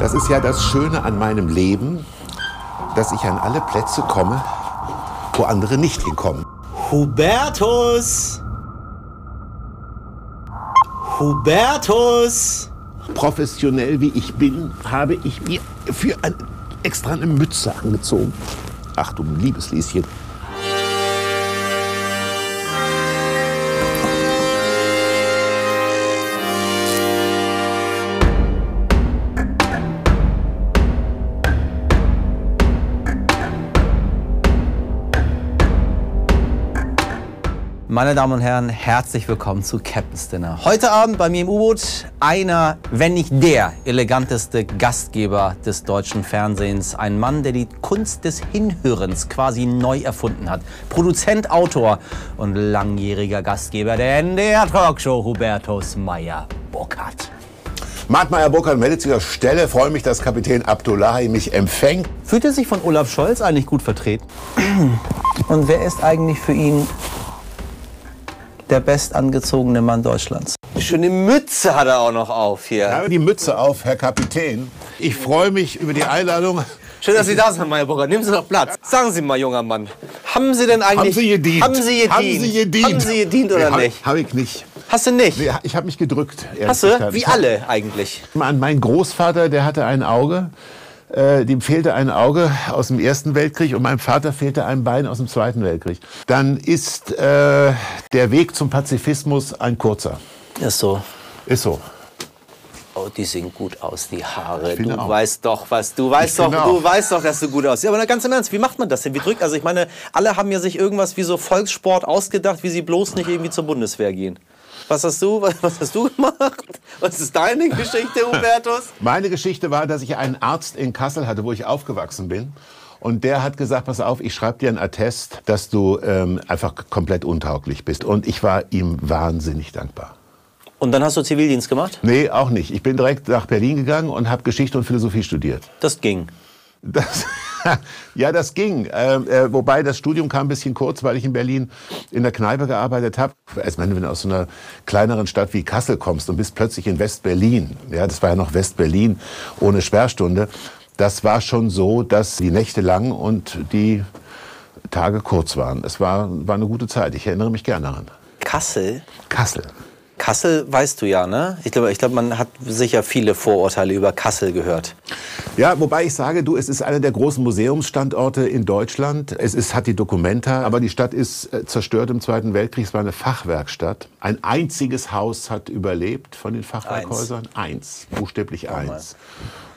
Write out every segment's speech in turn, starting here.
Das ist ja das Schöne an meinem Leben, dass ich an alle Plätze komme, wo andere nicht hinkommen. Hubertus! Hubertus! Professionell wie ich bin, habe ich mir für ein, extra eine Mütze angezogen. Ach du liebes Lieschen. Meine Damen und Herren, herzlich willkommen zu Captain's Dinner. Heute Abend bei mir im U-Boot einer, wenn nicht der eleganteste Gastgeber des deutschen Fernsehens. Ein Mann, der die Kunst des Hinhörens quasi neu erfunden hat. Produzent, Autor und langjähriger Gastgeber der NDR Talkshow Hubertus Meyer-Burkhardt. Mart Meyer-Burkhardt meldet sich aus Stelle. Freue mich, dass Kapitän Abdullahi mich empfängt. Fühlt er sich von Olaf Scholz eigentlich gut vertreten? Und wer ist eigentlich für ihn der bestangezogene Mann Deutschlands. Schöne Mütze hat er auch noch auf hier. Ich habe die Mütze auf, Herr Kapitän. Ich freue mich über die Einladung. Schön, dass Sie da sind, Herr Meyerburger. Nehmen Sie doch Platz. Sagen Sie mal, junger Mann, haben Sie denn eigentlich... Haben Sie gedient? Haben Sie gedient? Haben Sie gedient? Haben Sie gedient oder nee, nicht? Habe ich nicht. Hast du nicht? Nee, ich habe mich gedrückt. Hast du? Wie alle eigentlich. An meinen Großvater, der hatte ein Auge. Äh, dem fehlte ein Auge aus dem Ersten Weltkrieg und meinem Vater fehlte ein Bein aus dem Zweiten Weltkrieg. Dann ist äh, der Weg zum Pazifismus ein kurzer. Ist so. Ist so. Oh, die sehen gut aus, die Haare. Du auch. weißt doch, was du weißt Ich doch, du auch. weißt doch, dass du gut aussiehst. Aber ganz im Ernst, wie macht man das denn? Wie drückt? Also ich meine, alle haben ja sich irgendwas wie so Volkssport ausgedacht, wie sie bloß nicht irgendwie zur Bundeswehr gehen. Was hast du, was, was hast du gemacht? Was ist deine Geschichte, Hubertus? Meine Geschichte war, dass ich einen Arzt in Kassel hatte, wo ich aufgewachsen bin. Und der hat gesagt, pass auf, ich schreibe dir einen Attest, dass du ähm, einfach komplett untauglich bist. Und ich war ihm wahnsinnig dankbar. Und dann hast du Zivildienst gemacht? Nee, auch nicht. Ich bin direkt nach Berlin gegangen und habe Geschichte und Philosophie studiert. Das ging. Das, ja, das ging. Ähm, äh, wobei das Studium kam ein bisschen kurz, weil ich in Berlin in der Kneipe gearbeitet habe. Ich meine, wenn du aus so einer kleineren Stadt wie Kassel kommst und bist plötzlich in West-Berlin, ja, das war ja noch West-Berlin ohne Sperrstunde, das war schon so, dass die Nächte lang und die Tage kurz waren. Es war, war eine gute Zeit. Ich erinnere mich gerne daran. Kassel? Kassel. Kassel weißt du ja, ne? Ich glaube, ich glaube, man hat sicher viele Vorurteile über Kassel gehört. Ja, wobei ich sage, du, es ist einer der großen Museumsstandorte in Deutschland. Es ist, hat die Documenta, aber die Stadt ist äh, zerstört im Zweiten Weltkrieg. Es war eine Fachwerkstatt. Ein einziges Haus hat überlebt von den Fachwerkhäusern. Eins, buchstäblich eins.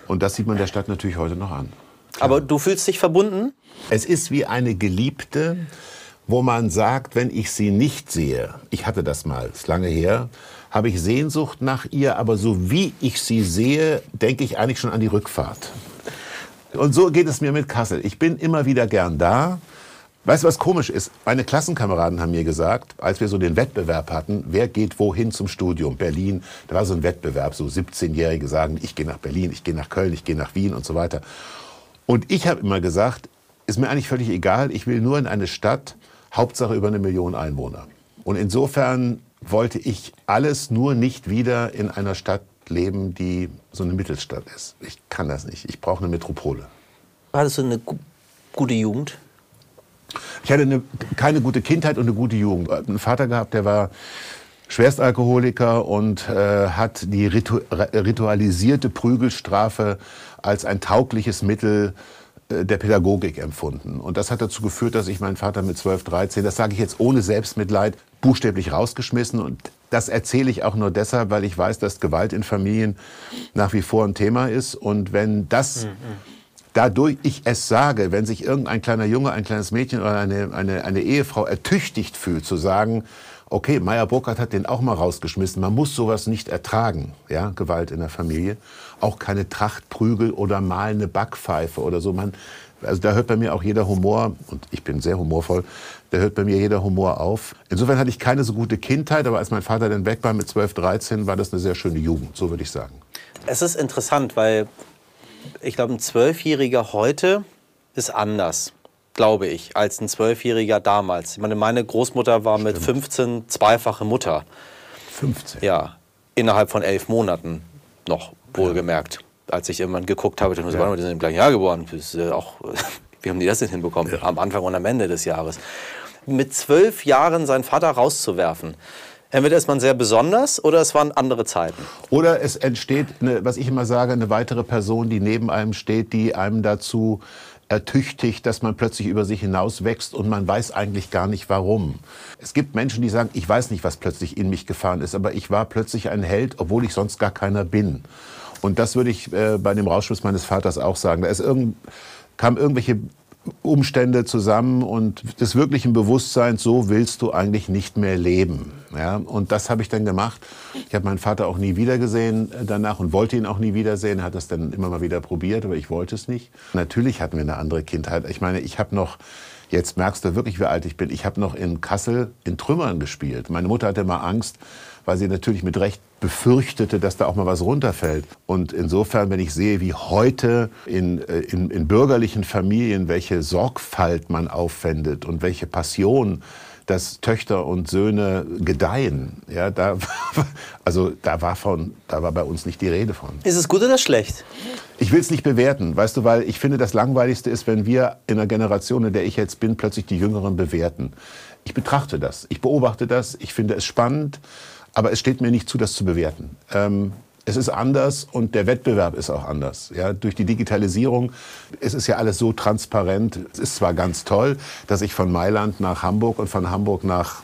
Und das sieht man der Stadt natürlich heute noch an. Aber du fühlst dich verbunden? Es ist wie eine Geliebte, wo man sagt, wenn ich sie nicht sehe, ich hatte das mal, ist lange her, habe ich Sehnsucht nach ihr, aber so wie ich sie sehe, denke ich eigentlich schon an die Rückfahrt. Und so geht es mir mit Kassel. Ich bin immer wieder gern da. Weißt du, was komisch ist? Meine Klassenkameraden haben mir gesagt, als wir so den Wettbewerb hatten, wer geht wohin zum Studium? Berlin, da war so ein Wettbewerb, so 17-Jährige sagen, ich gehe nach Berlin, ich gehe nach Köln, ich gehe nach Wien und so weiter. Und ich habe immer gesagt, ist mir eigentlich völlig egal, ich will nur in eine Stadt, Hauptsache über eine Million Einwohner. Und insofern wollte ich alles nur nicht wieder in einer Stadt leben, die so eine Mittelstadt ist. Ich kann das nicht. Ich brauche eine Metropole. Hattest du eine gu gute Jugend? Ich hatte eine, keine gute Kindheit und eine gute Jugend. Einen Vater gehabt, der war Schwerstalkoholiker und äh, hat die ritu ritualisierte Prügelstrafe als ein taugliches Mittel äh, der Pädagogik empfunden. Und das hat dazu geführt, dass ich meinen Vater mit 12, 13, das sage ich jetzt ohne Selbstmitleid, buchstäblich rausgeschmissen. Und das erzähle ich auch nur deshalb, weil ich weiß, dass Gewalt in Familien nach wie vor ein Thema ist. Und wenn das dadurch ich es sage, wenn sich irgendein kleiner Junge, ein kleines Mädchen oder eine, eine, eine Ehefrau ertüchtigt fühlt, zu sagen, okay, Meyer Burkhardt hat den auch mal rausgeschmissen, man muss sowas nicht ertragen, ja, Gewalt in der Familie, auch keine Trachtprügel oder mal eine Backpfeife oder so, man, also da hört bei mir auch jeder Humor, und ich bin sehr humorvoll, da hört bei mir jeder Humor auf. Insofern hatte ich keine so gute Kindheit, aber als mein Vater dann weg war mit 12, 13, war das eine sehr schöne Jugend, so würde ich sagen. Es ist interessant, weil ich glaube, ein Zwölfjähriger heute ist anders, glaube ich, als ein Zwölfjähriger damals. Ich meine, meine Großmutter war mit 15 zweifache Mutter. 15. Ja, innerhalb von elf Monaten noch, wohlgemerkt. Als ich irgendwann geguckt habe, ich dachte, ja. die sind im gleichen Jahr geboren. Das äh, auch, wie haben die das denn hinbekommen? Ja. Am Anfang und am Ende des Jahres. Mit zwölf Jahren seinen Vater rauszuwerfen. Entweder ist man sehr besonders oder es waren andere Zeiten. Oder es entsteht, eine, was ich immer sage, eine weitere Person, die neben einem steht, die einem dazu ertüchtigt, dass man plötzlich über sich hinaus wächst und man weiß eigentlich gar nicht warum. Es gibt Menschen, die sagen, ich weiß nicht, was plötzlich in mich gefahren ist, aber ich war plötzlich ein Held, obwohl ich sonst gar keiner bin. Und das würde ich äh, bei dem Rauschmiss meines Vaters auch sagen. Da ist irgend, kam irgendwelche Umstände zusammen und des wirklichen Bewusstseins, so willst du eigentlich nicht mehr leben. Ja, und das habe ich dann gemacht. Ich habe meinen Vater auch nie wiedergesehen äh, danach und wollte ihn auch nie wiedersehen. Er hat das dann immer mal wieder probiert, aber ich wollte es nicht. Natürlich hatten wir eine andere Kindheit. Ich meine, ich habe noch Jetzt merkst du wirklich, wie alt ich bin. Ich habe noch in Kassel in Trümmern gespielt. Meine Mutter hatte immer Angst, weil sie natürlich mit Recht befürchtete, dass da auch mal was runterfällt. Und insofern, wenn ich sehe, wie heute in, äh, in, in bürgerlichen Familien, welche Sorgfalt man aufwendet und welche Passion, dass Töchter und Söhne gedeihen. Ja, da, also da war, von, da war bei uns nicht die Rede von. Ist es gut oder schlecht? Ich will es nicht bewerten, weißt du, weil ich finde, das Langweiligste ist, wenn wir in der Generation, in der ich jetzt bin, plötzlich die Jüngeren bewerten. Ich betrachte das, ich beobachte das, ich finde es spannend. Aber es steht mir nicht zu, das zu bewerten. Ähm, es ist anders und der Wettbewerb ist auch anders. Ja, durch die Digitalisierung es ist ja alles so transparent. Es ist zwar ganz toll, dass ich von Mailand nach Hamburg und von Hamburg nach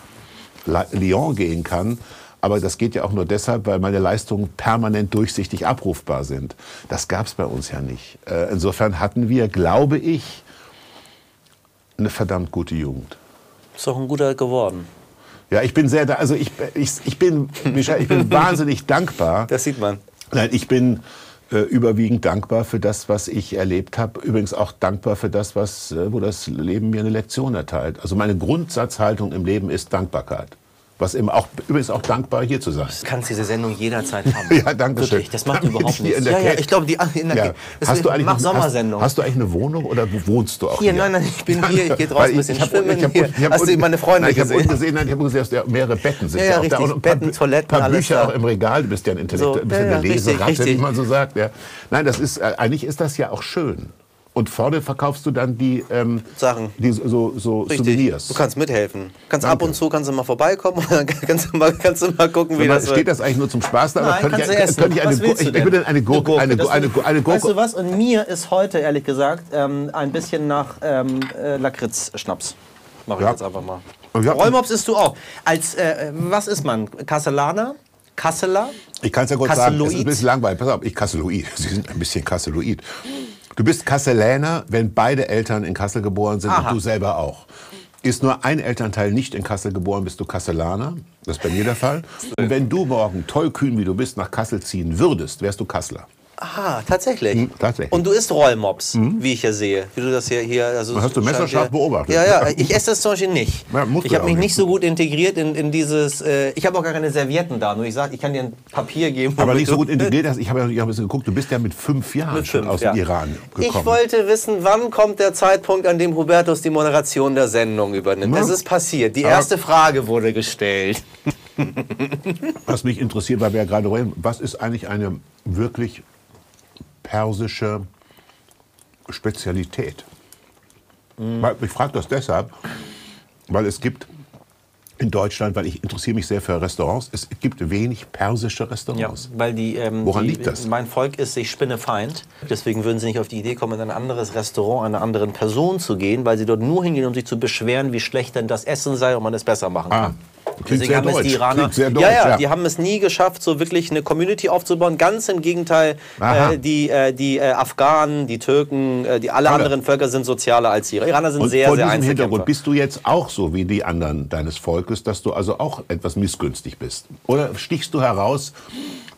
Lyon gehen kann, aber das geht ja auch nur deshalb, weil meine Leistungen permanent durchsichtig abrufbar sind. Das gab es bei uns ja nicht. Äh, insofern hatten wir, glaube ich, eine verdammt gute Jugend. Ist doch ein guter geworden. Ja, ich bin sehr, also ich, ich, ich bin, Michael, ich bin wahnsinnig dankbar. Das sieht man. Nein, ich bin äh, überwiegend dankbar für das, was ich erlebt habe. Übrigens auch dankbar für das, was, äh, wo das Leben mir eine Lektion erteilt. Also meine Grundsatzhaltung im Leben ist Dankbarkeit. Was eben auch, übrigens auch dankbar hier zu sein. Du kannst diese Sendung jederzeit haben. ja, danke schön. Das macht überhaupt nichts. Ja, ja, ich glaube, die in der ja. hast du eigentlich mach Sommersendung. Hast, du eigentlich eine Wohnung oder wohnst du auch hier? Hier, nein, nein, ich bin hier, ich gehe draußen ein bisschen ich hab, schwimmen. Ich hab, ich hab, hast du meine Freunde nein, ich gesehen? Ich habe gesehen, nein, ich habe gesehen, dass mehrere Betten sind. Ja, ja, richtig. Da Betten, paar, Toiletten, paar alles Bücher auch im Regal. Du bist ja ein Intellekt, so, bist eine Leseratte, wie man so sagt. Nein, das ist, äh, eigentlich ist das ja auch schön. Und vorne verkaufst du dann die ähm, Sachen, die so, so Souvenirs. Du kannst mithelfen. Kannst Danke. ab und zu kannst du mal vorbeikommen und dann kannst du mal, kannst du mal gucken, wie mal, das Steht das eigentlich nur zum Spaß da? Nein, könnte ich, könnte ich eine, ich, ich würde eine Gurke, eine Gurke, eine, eine, eine Gurke. Weißt du was? Und mir ist heute ehrlich gesagt ähm, ein bisschen nach ähm, äh, Lakritz-Schnaps. Mach ich ja. jetzt einfach mal. Ja. Rollmops isst du auch. Als äh, was ist man? Kastellaner? Kasseler? Ich kann es ja kurz sagen, es ist ein bisschen langweilig. Pass auf, ich Kasseloid. Sie sind ein bisschen Kasseloid. Du bist Kasseläner, wenn beide Eltern in Kassel geboren sind Aha. und du selber auch. Ist nur ein Elternteil nicht in Kassel geboren, bist du Kasselaner. Das ist bei mir der Fall. Und wenn du morgen tollkühn, wie du bist, nach Kassel ziehen würdest, wärst du Kasseler. Aha, tatsächlich. Mhm, tatsächlich. Und du isst Rollmops, mhm. wie ich ja sehe. Wie du das hier. hier also hast du messerscharf beobachtet. Ja, ja, ich esse das zum Beispiel nicht. Ja, ich habe mich nicht so gut integriert in, in dieses. Äh, ich habe auch gar keine Servietten da. Nur ich sage, ich kann dir ein Papier geben. Aber nicht so gut integriert. Hast. Ich habe ja ein bisschen geguckt, du bist ja mit fünf Jahren mit fünf, aus ja. dem Iran gekommen. Ich wollte wissen, wann kommt der Zeitpunkt, an dem Hubertus die Moderation der Sendung übernimmt. Es ist passiert. Die erste Frage wurde gestellt. Was mich interessiert, weil wir ja gerade reden, was ist eigentlich eine wirklich persische Spezialität. Mhm. Ich frage das deshalb, weil es gibt in Deutschland, weil ich interessiere mich sehr für Restaurants, es gibt wenig persische Restaurants. Ja, weil die, ähm, Woran die, liegt das? Mein Volk ist sich Spinnefeind. Deswegen würden sie nicht auf die Idee kommen, in ein anderes Restaurant einer anderen Person zu gehen, weil sie dort nur hingehen, um sich zu beschweren, wie schlecht denn das Essen sei und man es besser machen ah. Klingt Deswegen haben deutsch. es die Iraner, ja, ja, ja, die haben es nie geschafft, so wirklich eine Community aufzubauen. Ganz im Gegenteil, äh, die, äh, die äh, Afghanen, die Türken, äh, die alle, alle, anderen Völker sind sozialer als die Iraner sind Und sehr, vor sehr diesem Hintergrund bist du jetzt auch so wie die anderen deines Volkes, dass du also auch etwas missgünstig bist? Oder stichst du heraus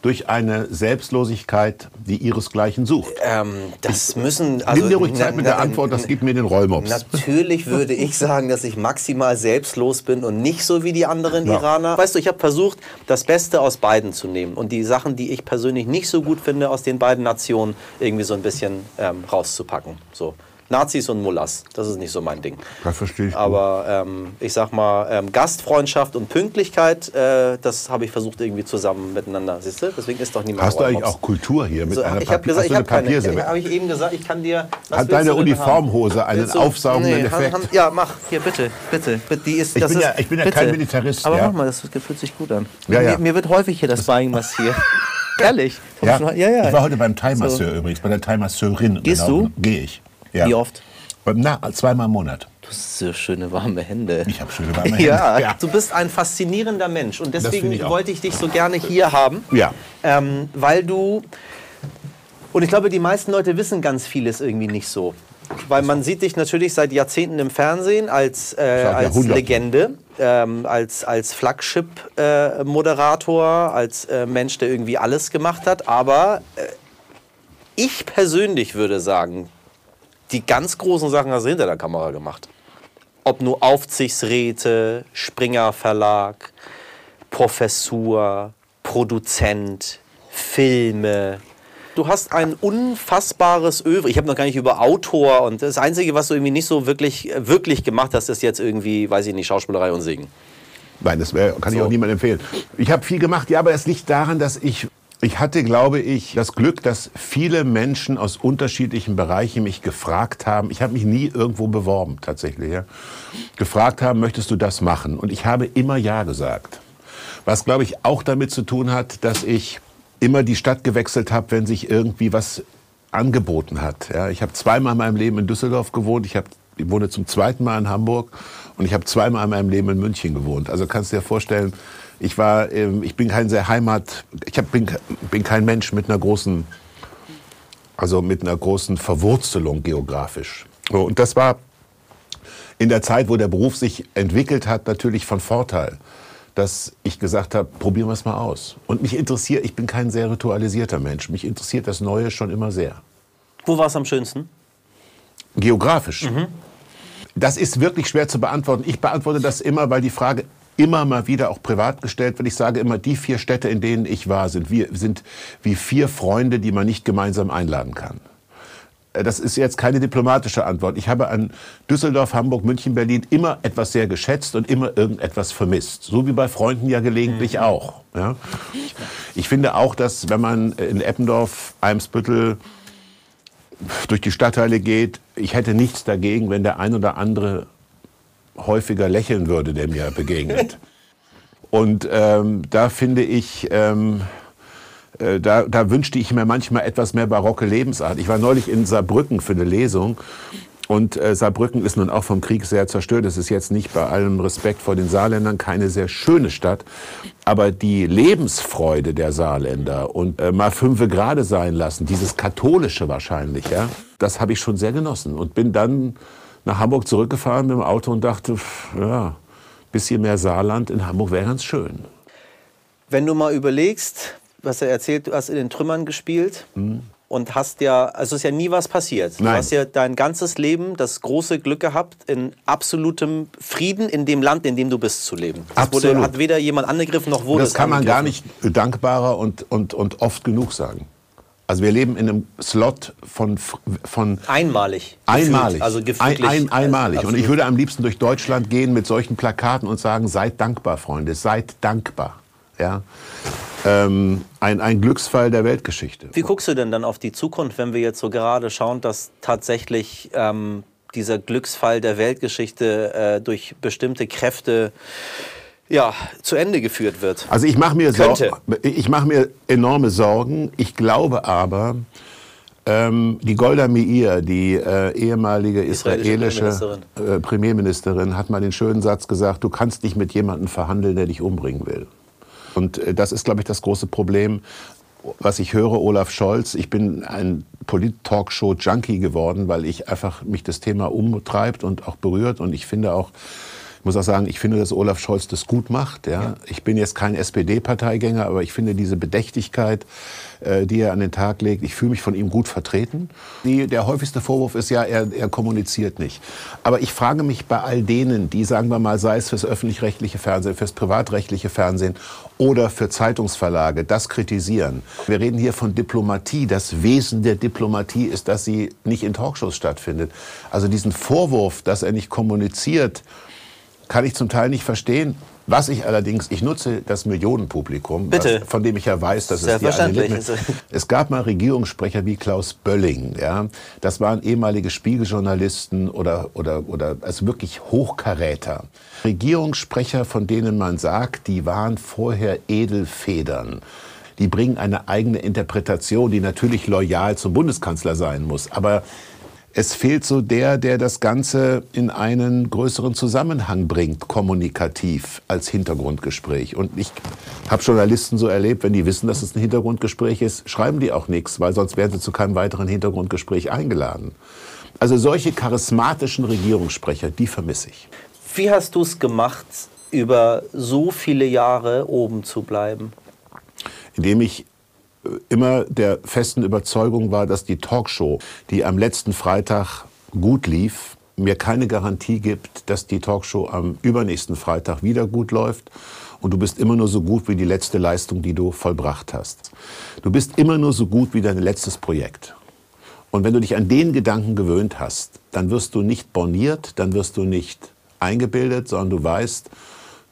durch eine Selbstlosigkeit, die ihresgleichen sucht? Ähm, das müssen. Also, Nimm dir ruhig Zeit mit der Antwort, das gibt mir den Rollmops. Natürlich würde ich sagen, dass ich maximal selbstlos bin und nicht so wie die anderen ja. Iraner. Weißt du, ich habe versucht, das Beste aus beiden zu nehmen und die Sachen, die ich persönlich nicht so gut finde, aus den beiden Nationen irgendwie so ein bisschen ähm, rauszupacken. So. Nazis und Mullers, das ist nicht so mein Ding. Das verstehe ich. Aber ähm, ich sag mal, ähm, Gastfreundschaft und Pünktlichkeit, äh, das habe ich versucht irgendwie zusammen miteinander. Siehst du? Deswegen ist doch niemand Hast du eigentlich auch Kultur hier mit So, einer ich habe Papier- gesagt, ich eine keine. Ich, habe ich eben gesagt, ich kann dir. Hat deine Uniformhose einen du- aufsaugenden nee, Effekt? Haben, ja, mach hier bitte, bitte. Die ist, Ich bin ist, ja- ich bin ja bitte. kein Militarist, Aber ja. mach mal, das fühlt sich gut an. Ja, ja. Mir, mir wird häufig hier das Bein massiert. Ehrlich? Ja. ja, ja. Ich war heute beim Thai-Masseur übrigens, bei der Thai-Masseurin. Gehst du? Gehe ich. Ja. Wie oft? Na, zweimal im Monat. Du hast so schöne warme Hände. Ich habe schöne warme Hände. Ja, Ja. du bist ein faszinierender Mensch und deswegen ich wollte ich dich so gerne hier haben, Ja. ähm, weil du und ich glaube, die meisten Leute wissen ganz vieles irgendwie nicht so, weil man sieht dich natürlich seit Jahrzehnten im Fernsehen als äh, als. Legende, ähm, als als Flagship-Moderator, als äh, Mensch, der irgendwie alles gemacht hat, aber äh, ich persönlich würde sagen, die ganz großen Sachen hast du hinter der Kamera gemacht. Ob nur Aufsichtsräte, Springer Verlag, Professur, Produzent, Filme. Du hast ein unfassbares Övre. Ich habe noch gar nicht über Autor und das Einzige, was du irgendwie nicht so wirklich, wirklich gemacht hast, ist jetzt irgendwie, weiß ich nicht, Schauspielerei und Singen. Nein, das kann ich So. auch niemandem empfehlen. Ich habe viel gemacht, ja, aber es liegt daran, dass ich, ich hatte, glaube ich, das Glück, dass viele Menschen aus unterschiedlichen Bereichen mich gefragt haben. Ich habe mich nie irgendwo beworben, tatsächlich. Ja, gefragt haben, möchtest du das machen? Und ich habe immer Ja gesagt. Was, glaube ich, auch damit zu tun hat, dass ich immer die Stadt gewechselt habe, wenn sich irgendwie was angeboten hat. Ja, ich habe zweimal in meinem Leben in Düsseldorf gewohnt. Ich, hab, ich wohne zum zweiten Mal in Hamburg und ich habe zweimal in meinem Leben in München gewohnt. Also kannst du dir vorstellen, ich war, ähm, ich bin kein sehr Heimat, ich hab, bin, bin kein Mensch mit einer großen, also mit einer großen Verwurzelung geografisch. Und das war in der Zeit, wo der Beruf sich entwickelt hat, natürlich von Vorteil, dass ich gesagt habe, probieren wir es mal aus. Und mich interessiert, ich bin kein sehr ritualisierter Mensch, mich interessiert das Neue schon immer sehr. Wo war es am schönsten? Geografisch. Das ist wirklich schwer zu beantworten. Ich beantworte das immer, weil die Frage immer mal wieder auch privat gestellt wird. Ich sage immer, die vier Städte, in denen ich war, sind, wir, sind wie vier Freunde, die man nicht gemeinsam einladen kann. Äh, Das ist jetzt keine diplomatische Antwort. Ich habe an Düsseldorf, Hamburg, München, Berlin immer etwas sehr geschätzt und immer irgendetwas vermisst. So wie bei Freunden ja gelegentlich auch. Ja? Ich finde auch, dass wenn man in Eppendorf, Eimsbüttel durch die Stadtteile geht, ich hätte nichts dagegen, wenn der ein oder andere häufiger lächeln würde, der mir begegnet. Und ähm, da finde ich, ähm, äh, da, da wünschte ich mir manchmal etwas mehr barocke Lebensart. Ich war neulich in Saarbrücken für eine Lesung. Und äh, Saarbrücken ist nun auch vom Krieg sehr zerstört. Es ist jetzt nicht bei allem Respekt vor den Saarländern keine sehr schöne Stadt. Aber die Lebensfreude der Saarländer und äh, mal fünfe gerade sein lassen, dieses katholische wahrscheinlich, ja, das habe ich schon sehr genossen. Und bin dann nach Hamburg zurückgefahren mit dem Auto und dachte, pff, ja, bisschen mehr Saarland in Hamburg wäre ganz schön. Wenn du mal überlegst, was er erzählt, du hast in den Trümmern gespielt und hast ja, also ist ja nie was passiert. Du Nein. hast ja dein ganzes Leben das große Glück gehabt, in absolutem Frieden in dem Land, in dem du bist, zu leben. Das wurde, Absolut. hat weder jemand angegriffen noch wurde Das es kann man gar nicht dankbarer und, und, und oft genug sagen. Also wir leben in einem Slot von, von Einmalig. einmalig. Gefühlt, Also ein, gefühlig. ein, einmalig. Und ich würde am liebsten durch Deutschland gehen mit solchen Plakaten und sagen, seid dankbar, Freunde, seid dankbar. Ja? Ähm, ein, ein Glücksfall der Weltgeschichte. Wie guckst du denn dann auf die Zukunft, wenn wir jetzt so gerade schauen, dass tatsächlich ähm, dieser Glücksfall der Weltgeschichte äh, durch bestimmte Kräfte ja, zu Ende geführt wird? Also ich mache mir, Sor Könnte. ich mach mir enorme Sorgen. Ich glaube aber, ähm, die Golda Meir, die äh, ehemalige Israelische israelische äh, Premierministerin, hat mal den schönen Satz gesagt, du kannst nicht mit jemandem verhandeln, der dich umbringen will. Und äh, das ist, glaube ich, das große Problem, was ich höre, Olaf Scholz. Ich bin ein Polit-Talkshow-Junkie geworden, weil ich einfach mich das Thema umtreibt und auch berührt. Und ich finde auch, Ich muss auch sagen, ich finde, dass Olaf Scholz das gut macht. Ja. Ja. Ich bin jetzt kein SPD-Parteigänger, aber ich finde diese Bedächtigkeit, äh, die er an den Tag legt, ich fühle mich von ihm gut vertreten. Die, der häufigste Vorwurf ist ja, er, er kommuniziert nicht. Aber ich frage mich bei all denen, die, sagen wir mal, sei es fürs öffentlich-rechtliche Fernsehen, fürs privatrechtliche Fernsehen oder für Zeitungsverlage, das kritisieren. Wir reden hier von Diplomatie. Das Wesen der Diplomatie ist, dass sie nicht in Talkshows stattfindet. Also diesen Vorwurf, dass er nicht kommuniziert, kann ich zum Teil nicht verstehen. Was ich allerdings, ich nutze das Millionenpublikum, Bitte. Was, von dem ich ja weiß, dass es die eine. Lippe- Es gab mal Regierungssprecher wie Klaus Bölling, ja. Das waren ehemalige Spiegeljournalisten oder, oder, oder also wirklich Hochkaräter. Regierungssprecher, von denen man sagt, die waren vorher Edelfedern. Die bringen eine eigene Interpretation, die natürlich loyal zum Bundeskanzler sein muss. Aber es fehlt so der, der das Ganze in einen größeren Zusammenhang bringt, kommunikativ als Hintergrundgespräch. Und ich habe Journalisten so erlebt, wenn die wissen, dass es ein Hintergrundgespräch ist, schreiben die auch nichts, weil sonst werden sie zu keinem weiteren Hintergrundgespräch eingeladen. Also solche charismatischen Regierungssprecher, die vermisse ich. Wie hast du es gemacht, über so viele Jahre oben zu bleiben? indem ich immer der festen Überzeugung war, dass die Talkshow, die am letzten Freitag gut lief, mir keine Garantie gibt, dass die Talkshow am übernächsten Freitag wieder gut läuft. Und du bist immer nur so gut wie die letzte Leistung, die du vollbracht hast. Du bist immer nur so gut wie dein letztes Projekt. Und wenn du dich an den Gedanken gewöhnt hast, dann wirst du nicht borniert, dann wirst du nicht eingebildet, sondern du weißt,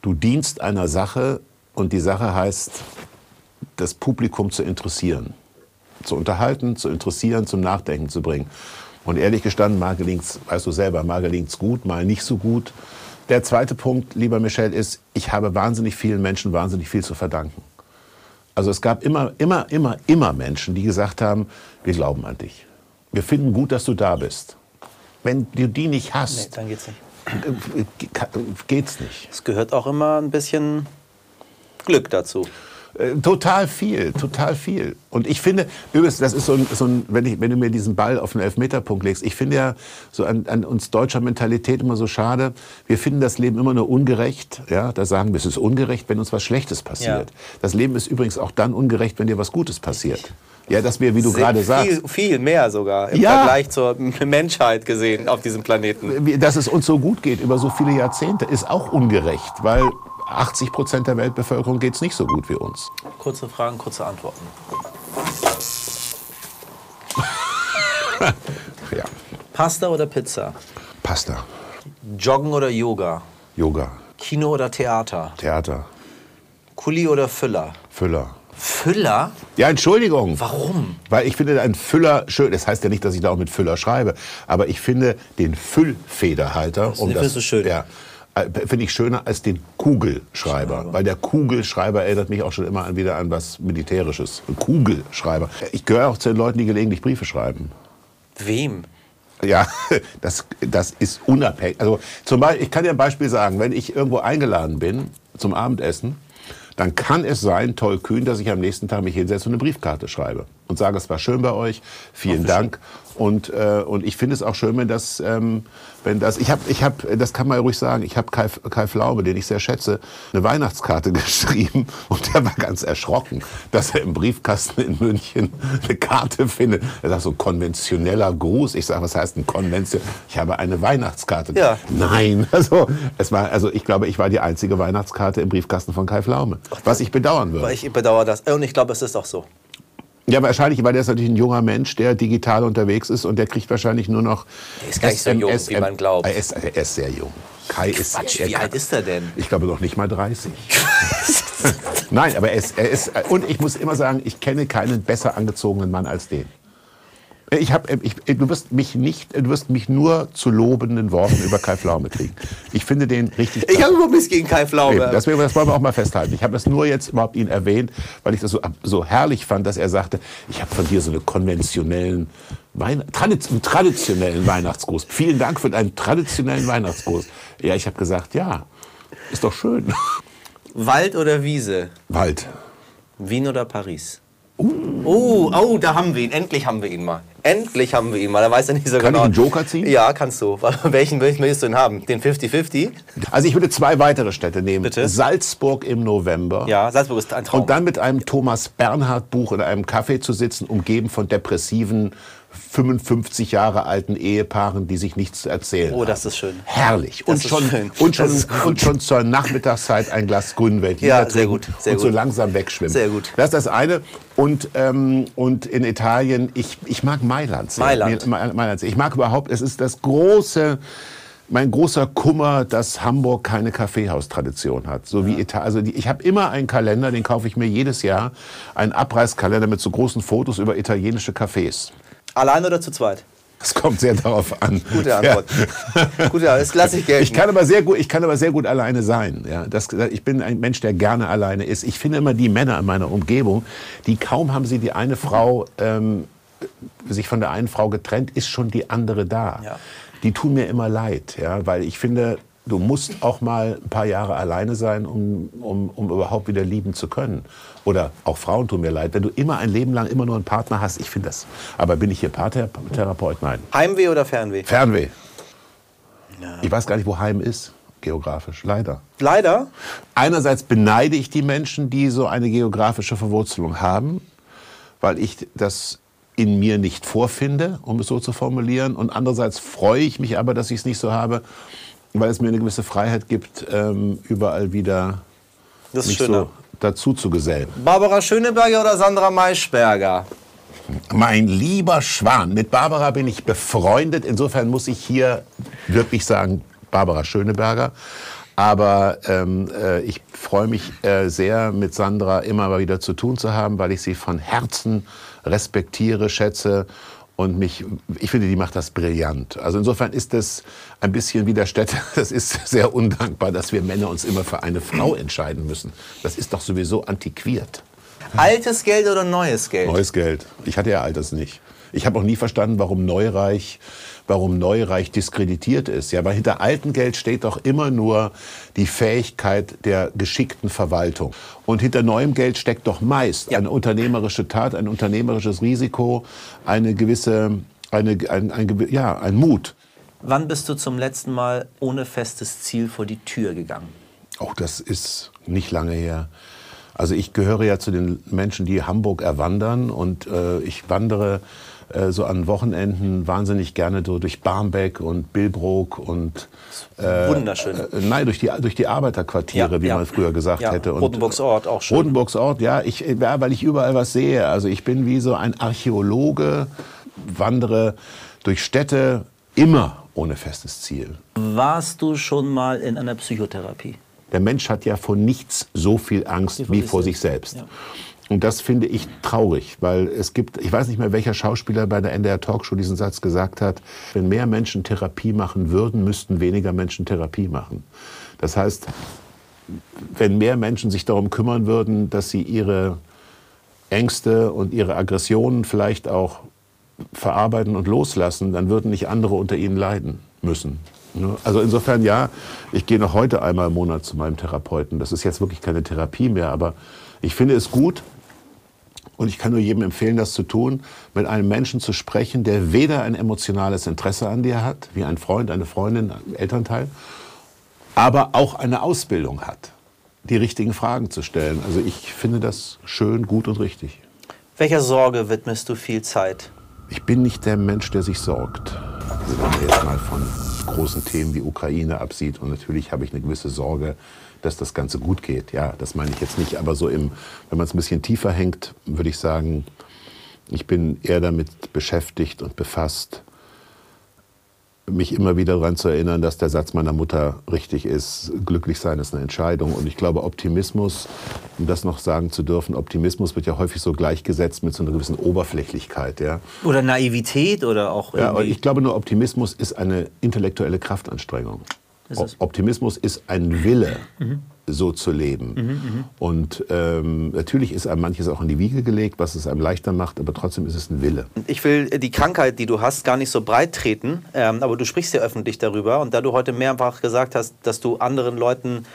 du dienst einer Sache und die Sache heißt, das Publikum zu interessieren. Zu unterhalten, zu interessieren, zum Nachdenken zu bringen. Und ehrlich gestanden, mal gelingt's, weißt du selber, mal gelingt's gut, mal nicht so gut. Der zweite Punkt, lieber Michel, ist, ich habe wahnsinnig vielen Menschen wahnsinnig viel zu verdanken. Also es gab immer, immer, immer, immer Menschen, die gesagt haben, wir glauben an dich. Wir finden gut, dass du da bist. Wenn du die nicht Nee, hast, dann geht's nicht. äh, geht's nicht. Es gehört auch immer ein bisschen Glück dazu. Äh, Total viel, total viel. Und ich finde, übrigens, das ist so ein, so ein wenn, ich, wenn du mir diesen Ball auf den Elfmeterpunkt legst, ich finde ja so an, an uns deutscher Mentalität immer so schade, wir finden das Leben immer nur ungerecht. Ja, da sagen wir, es ist ungerecht, wenn uns was Schlechtes passiert. Ja. Das Leben ist übrigens auch dann ungerecht, wenn dir was Gutes passiert. Ja, dass wir, wie du gerade sagst, Viel, mehr sogar im Ja. Vergleich zur Menschheit gesehen auf diesem Planeten. dass es uns so gut geht über so viele Jahrzehnte, ist auch ungerecht, weil 80 Prozent der Weltbevölkerung geht es nicht so gut wie uns. Kurze Fragen, kurze Antworten. Ja, Pasta oder Pizza? Pasta, Joggen oder Yoga? Yoga, Kino oder Theater? Theater, Kuli oder Füller? Füller. Füller? Ja, Entschuldigung. Warum? Weil ich finde ein Füller schön. Das heißt ja nicht, dass ich da auch mit Füller schreibe. Aber ich finde den Füllfederhalter, um findest du schön? Ja, finde ich schöner als den Kugelschreiber. Weil der Kugelschreiber erinnert mich auch schon immer an, wieder an was Militärisches. Ein Kugelschreiber. Ich gehöre auch zu den Leuten, die gelegentlich Briefe schreiben. Wem? Ja, das, das ist unabhängig. Also zum Beispiel, ich kann dir ein Beispiel sagen, wenn ich irgendwo eingeladen bin zum Abendessen, dann kann es sein, tollkühn, dass ich am nächsten Tag mich hinsetze und eine Briefkarte schreibe und sage, es war schön bei euch, vielen Dank. Und, äh, und ich finde es auch schön, wenn das, ähm, wenn das, ich habe, ich hab, das kann man ja ruhig sagen, ich habe Kai, Kai Pflaume, den ich sehr schätze, eine Weihnachtskarte geschrieben und der war ganz erschrocken, dass er im Briefkasten in München eine Karte findet. Er sagt so konventioneller Gruß. Ich sage, was heißt ein konvention? Ich habe eine Weihnachtskarte. Ja. Nein, also es war, also ich glaube, ich war die einzige Weihnachtskarte im Briefkasten von Kai Pflaume, was ich bedauern würde. Weil ich bedauere das. Und ich glaube, es ist auch so. Ja, wahrscheinlich, weil der ist natürlich ein junger Mensch, der digital unterwegs ist und der kriegt wahrscheinlich nur noch. Der ist gar nicht so jung, wie man glaubt. Er ist, er ist sehr jung. Kai ist. Quatsch, wie alt ist er denn? Ich glaube noch nicht mal 30. Nein, aber er ist, er ist. Und ich muss immer sagen, ich kenne keinen besser angezogenen Mann als den. Ich hab, ich, du wirst mich nicht, du wirst mich nur zu lobenden Worten über Kai Pflaume kriegen. Ich finde den richtig. Ich habe überhaupt nichts gegen Kai Pflaume. Eben, das, das wollen wir auch mal festhalten. Ich habe das nur jetzt überhaupt ihn erwähnt, weil ich das so, so herrlich fand, dass er sagte, ich habe von dir so einen konventionellen, Weihn traditionellen Weihnachtsgruß. Vielen Dank für deinen traditionellen Weihnachtsgruß. Ja, ich habe gesagt, ja, ist doch schön. Wald oder Wiese? Wald. Wien oder Paris? Oh, oh, da haben wir ihn. Endlich haben wir ihn mal. Endlich haben wir ihn mal. Da weiß er nicht so Kann genau. ich einen Joker ziehen? Ja, kannst du. Welchen möchtest du denn haben? Den 50-50? Also ich würde zwei weitere Städte nehmen. Bitte? Salzburg im November. Ja, Salzburg ist ein Traum. Und dann mit einem Thomas Bernhard Buch in einem Café zu sitzen, umgeben von depressiven 55 Jahre alten Ehepaaren, die sich nichts zu erzählen Oh, das haben. ist schön. Herrlich. Das und, schon, schön. Und, schon, und schon zur Nachmittagszeit ein Glas Grünwelt. Ja, sehr gut, sehr und so gut. langsam wegschwimmen. Sehr gut. Das ist das eine. Und, ähm, und in Italien, ich, ich mag Mailand sehr. Mailand. Mailand. Ich mag überhaupt, es ist das große, mein großer Kummer, dass Hamburg keine Kaffeehaustradition hat. So wie Italien. Also die, ich habe immer einen Kalender, den kaufe ich mir jedes Jahr. Einen Abreißkalender mit so großen Fotos über italienische Cafés. Allein oder zu zweit? Es kommt sehr darauf an. Gute Antwort. Gute Antwort. Das lasse ich gelten. Ich kann aber sehr gut, ich kann aber sehr gut alleine sein. Ja, das, ich bin ein Mensch, der gerne alleine ist. Ich finde immer die Männer in meiner Umgebung, die kaum haben sie die eine Frau ähm, sich von der einen Frau getrennt, ist schon die andere da. Ja. Die tun mir immer leid, ja, weil ich finde, du musst auch mal ein paar Jahre alleine sein, um, um, um überhaupt wieder lieben zu können. Oder auch Frauen tun mir leid, wenn du immer ein Leben lang immer nur einen Partner hast. Ich finde das. Aber bin ich hier Paartherapeut? Nein. Heimweh oder Fernweh? Fernweh. Ich weiß gar nicht, wo Heim ist, geografisch, leider. Leider. Einerseits beneide ich die Menschen, die so eine geografische Verwurzelung haben, weil ich das in mir nicht vorfinde, um es so zu formulieren. Und andererseits freue ich mich aber, dass ich es nicht so habe, weil es mir eine gewisse Freiheit gibt, ähm, überall wieder Das mich so dazu zu gesellen. Barbara Schöneberger oder Sandra Maischberger? Mein lieber Schwan, mit Barbara bin ich befreundet. Insofern muss ich hier wirklich sagen, Barbara Schöneberger. Aber ähm, äh, ich freue mich äh, sehr, mit Sandra immer mal wieder zu tun zu haben, weil ich sie von Herzen respektiere, schätze und mich, ich finde, die macht das brillant. Also insofern ist das ein bisschen wie der Städte, das ist sehr undankbar, dass wir Männer uns immer für eine Frau entscheiden müssen. Das ist doch sowieso antiquiert. Altes Geld oder neues Geld? Neues Geld. Ich hatte ja altes nicht. Ich habe auch nie verstanden, warum Neureich, warum Neureich diskreditiert ist. Ja, weil hinter altem Geld steht doch immer nur die Fähigkeit der geschickten Verwaltung. Und hinter neuem Geld steckt doch meist Ja. eine unternehmerische Tat, ein unternehmerisches Risiko, eine gewisse, eine, ein, ein, ja, ein Mut. Wann bist du zum letzten Mal ohne festes Ziel vor die Tür gegangen? Auch das ist nicht lange her. Also ich gehöre ja zu den Menschen, die Hamburg erwandern und äh, ich wandere äh, so an Wochenenden wahnsinnig gerne so durch Barmbek und Billbrook und Wunderschön. äh, nein durch die durch die Arbeiterquartiere, Ja, wie ja. man früher gesagt Ja, hätte. Und, Rotenburgs Ort, auch schön. Rotenburgs Ort, ja, ich, ja, weil ich überall was sehe. Also ich bin wie so ein Archäologe, wandere durch Städte immer ohne festes Ziel. Warst du schon mal in einer Psychotherapie? Der Mensch hat ja vor nichts so viel Angst wie vor sich selbst. Ja. Und das finde ich traurig, weil es gibt, ich weiß nicht mehr, welcher Schauspieler bei der NDR Talkshow diesen Satz gesagt hat, wenn mehr Menschen Therapie machen würden, müssten weniger Menschen Therapie machen. Das heißt, wenn mehr Menschen sich darum kümmern würden, dass sie ihre Ängste und ihre Aggressionen vielleicht auch verarbeiten und loslassen, dann würden nicht andere unter ihnen leiden müssen. Ne? Also insofern ja, ich gehe noch heute einmal im Monat zu meinem Therapeuten. Das ist jetzt wirklich keine Therapie mehr, aber ich finde es gut und ich kann nur jedem empfehlen, das zu tun, mit einem Menschen zu sprechen, der weder ein emotionales Interesse an dir hat, wie ein Freund, eine Freundin, ein Elternteil, aber auch eine Ausbildung hat, die richtigen Fragen zu stellen. Also ich finde das schön, gut und richtig. Welcher Sorge widmest du viel Zeit? Ich bin nicht der Mensch, der sich sorgt. Also wenn man jetzt mal von großen Themen wie Ukraine absieht. Und natürlich habe ich eine gewisse Sorge, dass das Ganze gut geht. Ja, das meine ich jetzt nicht. Aber so im, wenn man es ein bisschen tiefer hängt, würde ich sagen, ich bin eher damit beschäftigt und befasst, mich immer wieder daran zu erinnern, dass der Satz meiner Mutter richtig ist. Glücklich sein ist eine Entscheidung. Und ich glaube, Optimismus, um das noch sagen zu dürfen, Optimismus wird ja häufig so gleichgesetzt mit so einer gewissen Oberflächlichkeit. Ja? Oder Naivität oder auch Ja, ich glaube nur, Optimismus ist eine intellektuelle Kraftanstrengung. Ist Optimismus ist ein Wille, so zu leben. Und ähm, natürlich ist einem manches auch in die Wiege gelegt, was es einem leichter macht, aber trotzdem ist es ein Wille. Ich will die Krankheit, die du hast, gar nicht so breit treten, ähm, aber du sprichst ja öffentlich darüber. Und da du heute mehrfach gesagt hast, dass du anderen Leuten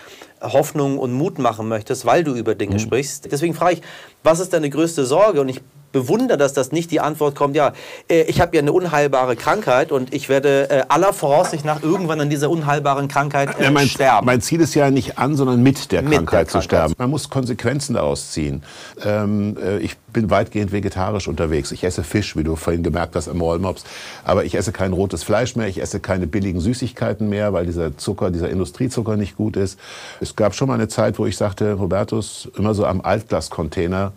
Hoffnung und Mut machen möchtest, weil du über Dinge sprichst. Deswegen frage ich, was ist deine größte Sorge? Und ich bewundere, dass das nicht die Antwort kommt, ja, äh, ich habe ja eine unheilbare Krankheit und ich werde äh, aller Voraussicht nach irgendwann an dieser unheilbaren Krankheit äh, Ja, mein, sterben. mein Ziel ist ja nicht an, sondern mit der Mit der Krankheit zu Krankheit. sterben. Man muss Konsequenzen daraus ziehen. Ähm, äh, ich bin weitgehend vegetarisch unterwegs. Ich esse Fisch, wie du vorhin gemerkt hast am Rollmops. Aber ich esse kein rotes Fleisch mehr. Ich esse keine billigen Süßigkeiten mehr, weil dieser Zucker, dieser Industriezucker nicht gut ist. Es gab schon mal eine Zeit, wo ich sagte, Robertus, immer so am Altglascontainer,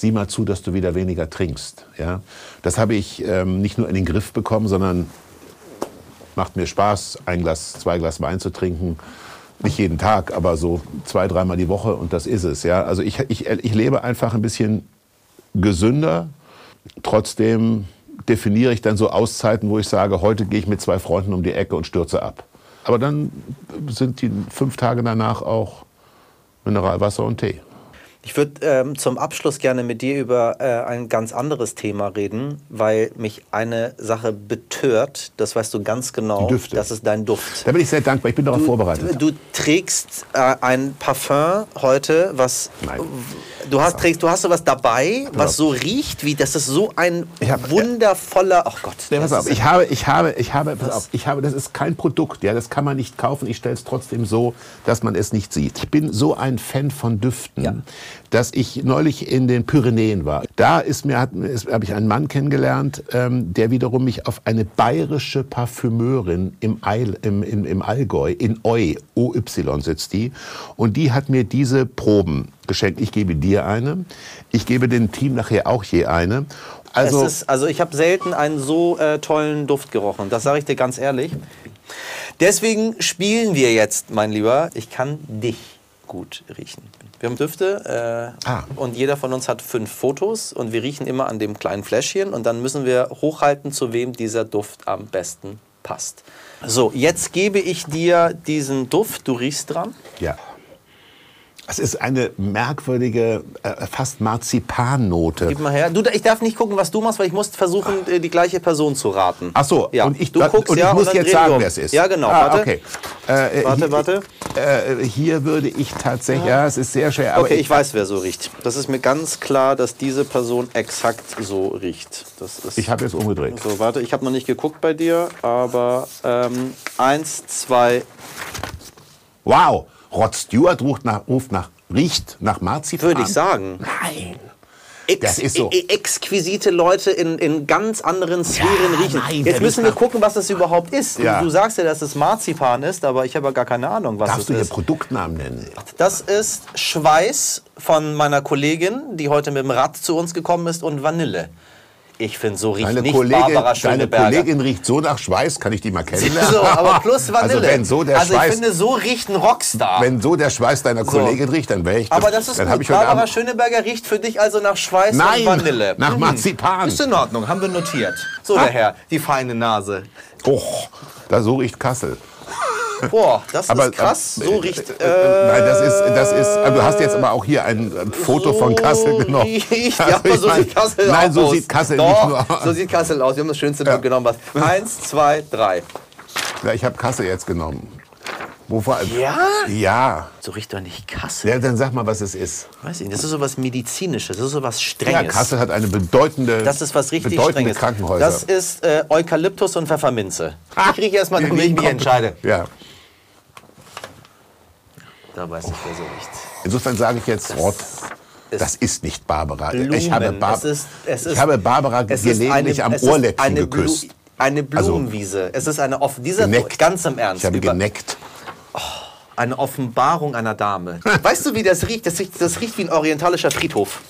sieh mal zu, dass du wieder weniger trinkst. Ja? Das habe ich ähm, nicht nur in den Griff bekommen, sondern macht mir Spaß, ein Glas, zwei Glas Wein zu trinken. Nicht jeden Tag, aber so zwei, dreimal die Woche und das ist es. Ja? Also ich, ich, ich lebe einfach ein bisschen gesünder. Trotzdem definiere ich dann so Auszeiten, wo ich sage, heute gehe ich mit zwei Freunden um die Ecke und stürze ab. Aber dann sind die fünf Tage danach auch Mineralwasser und Tee. Ich würde ähm, zum Abschluss gerne mit dir über äh, ein ganz anderes Thema reden, weil mich eine Sache betört, das weißt du ganz genau, Die Düfte. das ist dein Duft. Da bin ich sehr dankbar, ich bin darauf vorbereitet. Du, du trägst äh, ein Parfum heute, was Nein. du hast trägst, du hast sowas dabei, was so riecht wie das ist so ein hab- wundervoller. Ach Gott, Ja, das pass auf, ich habe, ich habe, ich habe, pass auf, ich habe, das ist kein Produkt, ja, das kann man nicht kaufen. Ich stelle es trotzdem so, dass man es nicht sieht. Ich bin so ein Fan von Düften, Ja. Dass ich neulich in den Pyrenäen war. Da ist mir, hat, habe ich einen Mann kennengelernt, ähm, der wiederum mich auf eine bayerische Parfümeurin im, Eil, im, im, im Allgäu, in Oi, OY sitzt die, und die hat mir diese Proben geschenkt. Ich gebe dir eine, ich gebe dem Team nachher auch je eine. Also, ist, also ich habe selten einen so äh, tollen Duft gerochen. Das sage ich dir ganz ehrlich. Deswegen spielen wir jetzt, mein Lieber. Ich kann dich gut riechen. Wir haben Düfte äh, Ah. und jeder von uns hat fünf Fotos und wir riechen immer an dem kleinen Fläschchen und dann müssen wir hochhalten, zu wem dieser Duft am besten passt. So, jetzt gebe ich dir diesen Duft. Du riechst dran. Ja. Es ist eine merkwürdige, äh, fast Marzipannote. Gib mal her. Du, ich darf nicht gucken, was du machst, weil ich muss versuchen, äh, die gleiche Person zu raten. Ach so, ja. und ich, du guckst und ich ja, muss und jetzt sagen, um. wer es ist. Ja, genau. Ah, warte. okay. Äh, äh, Warte, hier, warte. Äh, hier würde ich tatsächlich, ja, es ist sehr schwer. Okay, ich weiß, wer so riecht. Das ist mir ganz klar, dass diese Person exakt so riecht. Das ist Ich habe jetzt umgedreht. so, warte, ich habe noch nicht geguckt bei dir, aber ähm, eins, zwei. Wow, Rod Stewart ruft nach, ruft nach, riecht nach Marzipan. Würde ich sagen. Nein. Ex Das ist so. e- exquisite Leute in, in ganz anderen Sphären Ja, riechen. nein, Jetzt müssen wir gucken, was das überhaupt ist. Du- Ja. Du sagst ja, dass es Marzipan ist, aber ich habe ja gar keine Ahnung, was Darfst es du hier ist. Produktnamen nennen? Das ist Schweiß von meiner Kollegin, die heute mit dem Rad zu uns gekommen ist, und Vanille. Ich finde, so riecht Deine nicht Kollegin, Barbara deine Schöneberger. Kollegin riecht so nach Schweiß, kann ich die mal kennenlernen? So, aber plus Vanille. Also wenn so der Also ich Schweiß, finde, so riecht ein Rockstar. wenn so der Schweiß deiner Kollegin riecht, dann wäre ich. aber das ist dann gut. ich Barbara Abend, Schöneberger riecht für dich also nach Schweiß Nein, und Vanille. nach Mhm. Marzipan. Ist in Ordnung, haben wir notiert. So, Ah. der Herr, die feine Nase. Oh, da so riecht Kassel. Boah, das Aber, ist krass. äh, So äh, riecht. äh, Nein, das ist, das ist. also Du hast jetzt aber auch hier ein, ein Foto von Kassel genommen. Riecht, Also ja, aber ich so sieht Kassel Nein, aus. so sieht Kassel Doch, nicht nur aus. So sieht Kassel aus. Wir haben das schönste Bild genommen. Was. Eins, zwei, drei. Ja, ich habe Kassel jetzt genommen. Wovor? Ja? Ja. So riecht doch nicht Kassel. Ja, dann sag mal, was es ist. Weiß ich nicht. Das ist so was Medizinisches. Das ist so was Ja, Strenges. Kassel hat eine bedeutende, Das ist was richtig bedeutende. Krankenhäuser. Das ist äh, Eukalyptus und Pfefferminze. Ah, ich rieche erstmal, die damit ich mich entscheide. ja. Da weiß ich, wer so riecht. Insofern sage ich jetzt, Rott, das ist nicht Barbara. Blumen. Ich habe, Bar es ist, es ist, ich habe Barbara gelegentlich am es ist Ohrläppchen eine Blu- geküsst. Eine Also, Blumenwiese. es ist eine offen, dieser Geneckt. ganz im Ernst. Ich habe geneckt. eine Offenbarung einer Dame. weißt du, wie das riecht? Das riecht, das riecht wie ein orientalischer Friedhof.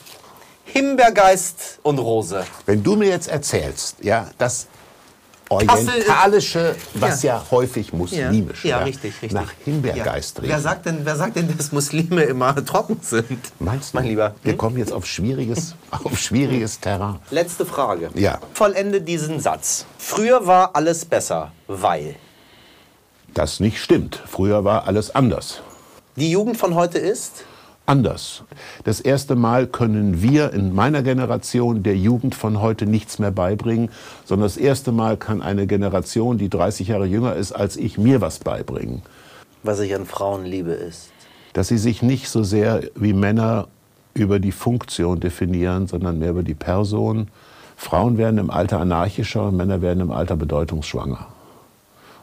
Himbeergeist und Rose. Wenn du mir jetzt erzählst, ja, das Orientalische, was ja, häufig muslimisch ja, richtig, richtig. nach Himbeergeist ja. riecht. Wer sagt, denn, wer sagt denn, dass Muslime immer trocken sind? Meinst du? Mein Lieber. Wir kommen jetzt auf schwieriges, auf schwieriges Terrain. Letzte Frage. Ja. Vollende diesen Satz. Früher war alles besser, weil. Das nicht stimmt. Früher war alles anders. Die Jugend von heute ist? Anders. Das erste Mal können wir in meiner Generation der Jugend von heute nichts mehr beibringen, sondern das erste Mal kann eine Generation, die 30 Jahre jünger ist als ich, mir was beibringen. Was ich an Frauen liebe, ist. Dass sie sich nicht so sehr wie Männer über die Funktion definieren, sondern mehr über die Person. Frauen werden im Alter anarchischer und Männer werden im Alter bedeutungsschwanger.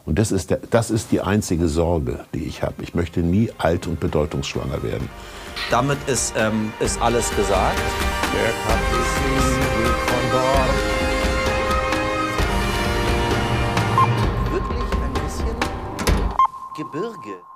Und das ist, der, das ist die einzige Sorge, die ich habe. Ich möchte nie alt und bedeutungsschwanger werden. Damit ist, ähm, ist alles gesagt. Der Cup ist von. Wirklich ein bisschen Gebirge.